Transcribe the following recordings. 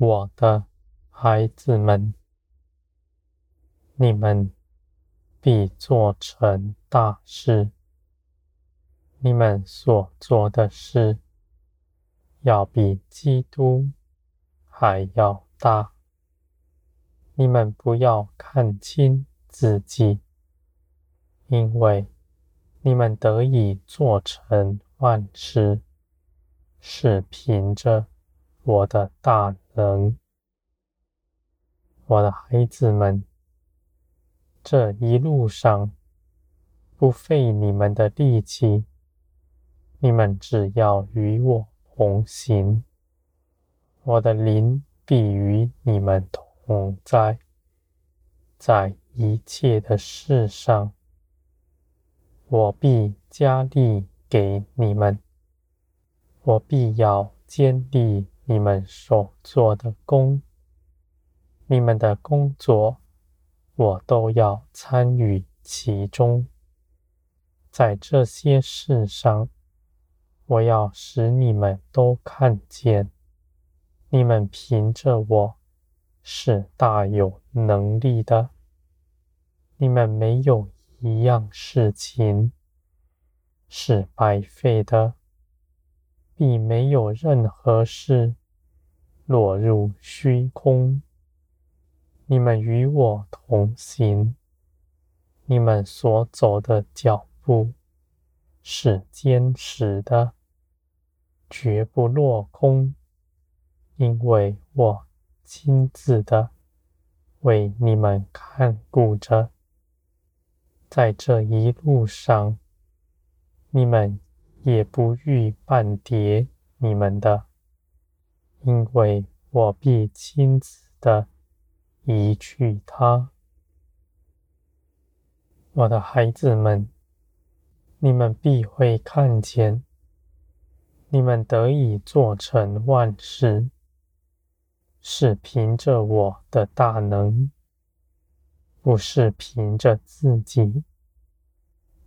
我的孩子们，你们必做成大事。你们所做的事，要比基督还要大。你们不要看轻自己，因为你们得以做成万事，是凭着我的大能。我的孩子们，这一路上不费你们的力气。你们只要与我同行，我的灵必与你们同在，在一切的事上，我必加力给你们，我必要坚立你们所做的工，你们的工作，我都要参与其中，在这些事上。我要使你们都看见，你们凭着我是大有能力的。你们没有一样事情是白费的，必没有任何事落入虚空。你们与我同行，你们所走的脚步是坚实的。绝不落空，因为我亲自的为你们看顾着，在这一路上，你们也不欲半叠你们的，因为我必亲自的移去他。我的孩子们，你们必会看见。你们得以做成万事，是凭着我的大能，不是凭着自己。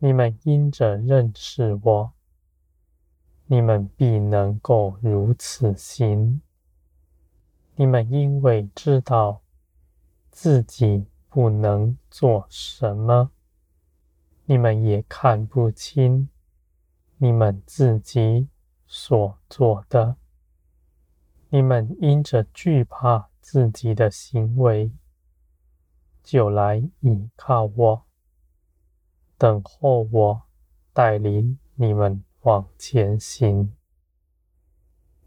你们因着认识我，你们必能够如此行。你们因为知道自己不能做什么，你们也看不清你们自己。所做的，你们因着惧怕自己的行为，就来倚靠我，等候我带领你们往前行。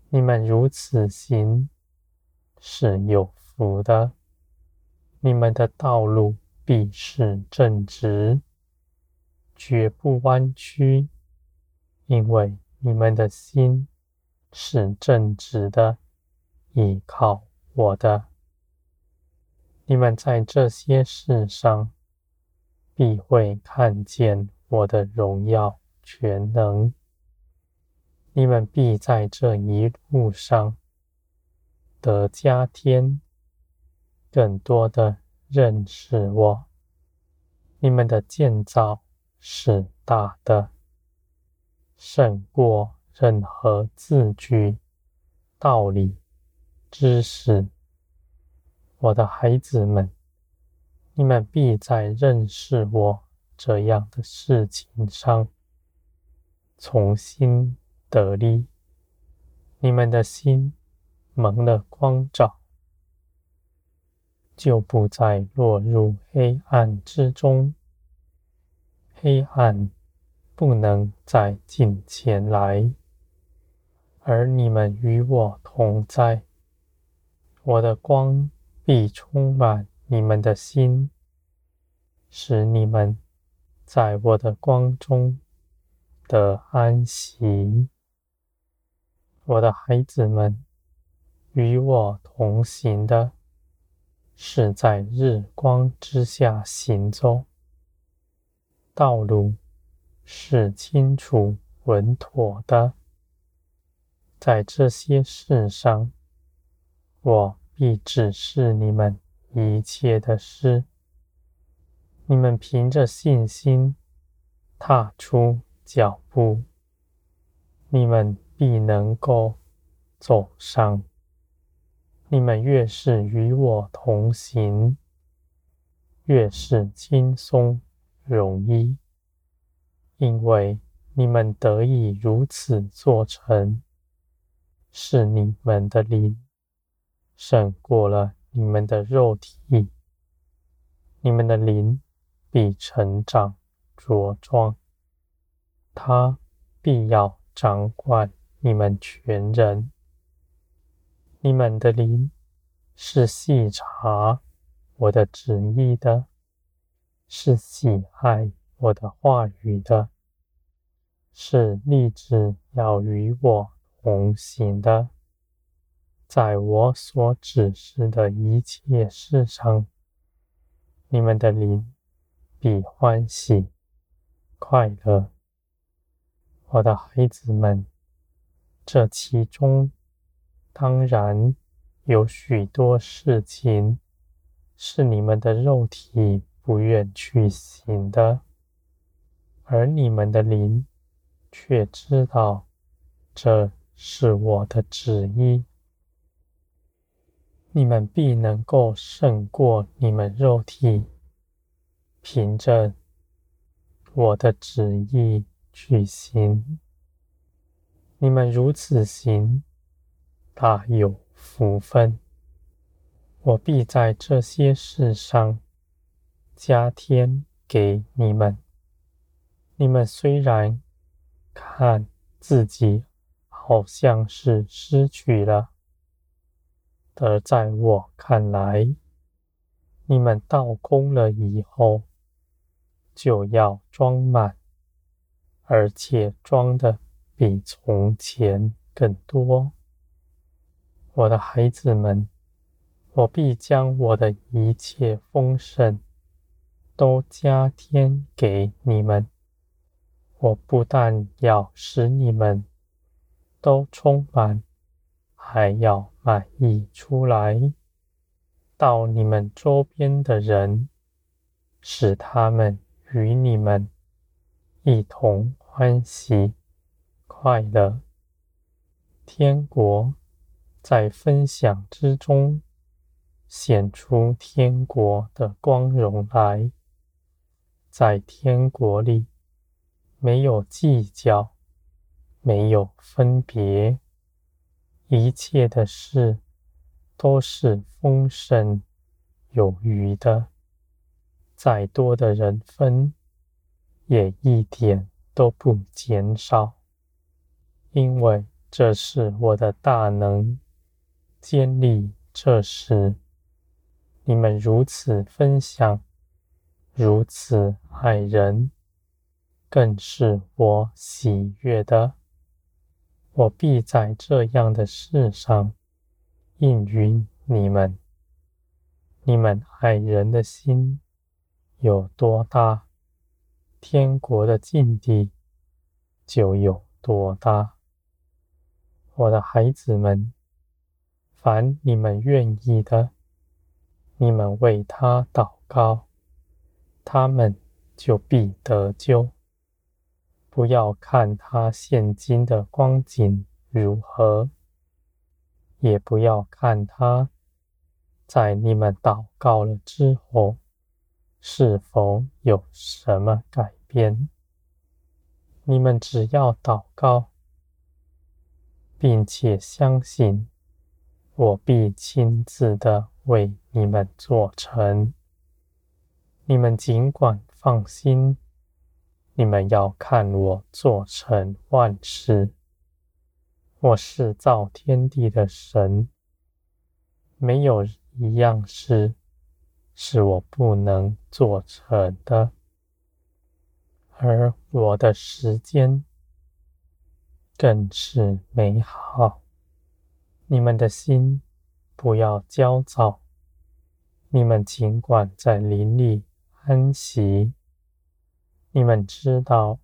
你们如此行，是有福的。你们的道路必是正直，绝不弯曲，因为。你们的心是正直的，倚靠我的。你们在这些事上必会看见我的荣耀全能。你们必在这一路上得加添，更多的认识我。你们的建造是大的。胜过任何字句、道理、知识，我的孩子们，你们必在认识我这样的事情上重新得力。你们的心蒙了光照，就不再落入黑暗之中。黑暗。不能再近前来，而你们与我同在，我的光必充满你们的心，使你们在我的光中得安息。我的孩子们，与我同行的，是在日光之下行走，道路。是清楚稳妥的，在这些事上，我必指示你们一切的事。你们凭着信心踏出脚步，你们必能够走上你们越是与我同行，越是轻松容易，因为你们得以如此做成，是你们的灵胜过了你们的肉体，你们的灵必成长茁壮，它必要掌管你们全人。你们的灵是细察我的旨意的，是喜爱我的话语的，是立志要与我同行的，在我所指示的一切事上，你们的灵必欢喜快乐。我的孩子们，这其中，当然，有许多事情是你们的肉体不愿去行的，而你们的灵却知道这是我的旨意。你们必能够胜过你们肉体，凭着我的旨意去行。你们如此行。大有福分，我必在这些事上加添给你们。你们虽然看自己好像是失去了，而在我看来，你们倒空了以后，就要装满，而且装的比从前更多。我的孩子们，我必将我的一切丰盛都加添给你们。我不但要使你们都充满，还要满溢出来，到你们周边的人，使他们与你们一同欢喜快乐。天国。在分享之中，显出天国的光荣来。在天国里，没有计较，没有分别，一切的事都是丰盛有余的。再多的人分，也一点都不减少，因为这是我的大能。坚立这时，你们如此分享，如此爱人，更是我喜悦的。我必在这样的事上应允你们。你们爱人的心有多大，天国的境地就有多大。我的孩子们。凡你们愿意的，你们为他祷告，他们就必得救。不要看他现今的光景如何，也不要看他在你们祷告了之后是否有什么改变。你们只要祷告，并且相信。我必亲自的为你们做成。你们尽管放心，你们要看我做成万事。我是造天地的神，没有一样事是我不能做成的。而我的时间更是美好。你们的心不要焦躁，你们尽管在林里安息。你们知道，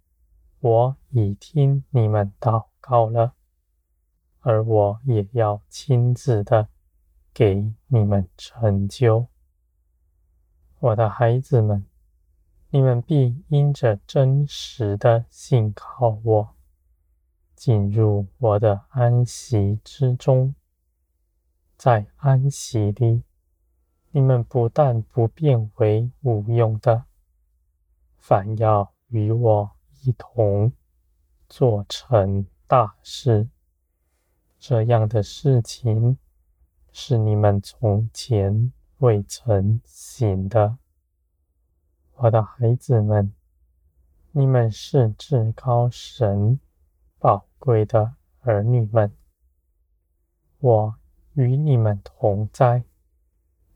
我已听你们祷告了，而我也要亲自的给你们成就。我的孩子们，你们必因着真实的信靠我。进入我的安息之中，在安息里，你们不但不变为无用的，反要与我一同做成大事。这样的事情是你们从前未曾行的，我的孩子们，你们是至高神宝贵的儿女们。我与你们同在，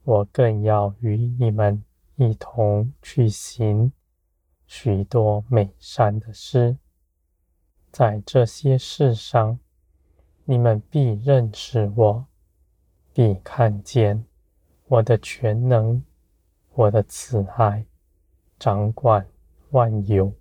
我更要与你们一同去行许多美善的事。在这些事上，你们必认识我，必看见我的全能，我的慈爱，掌管万有。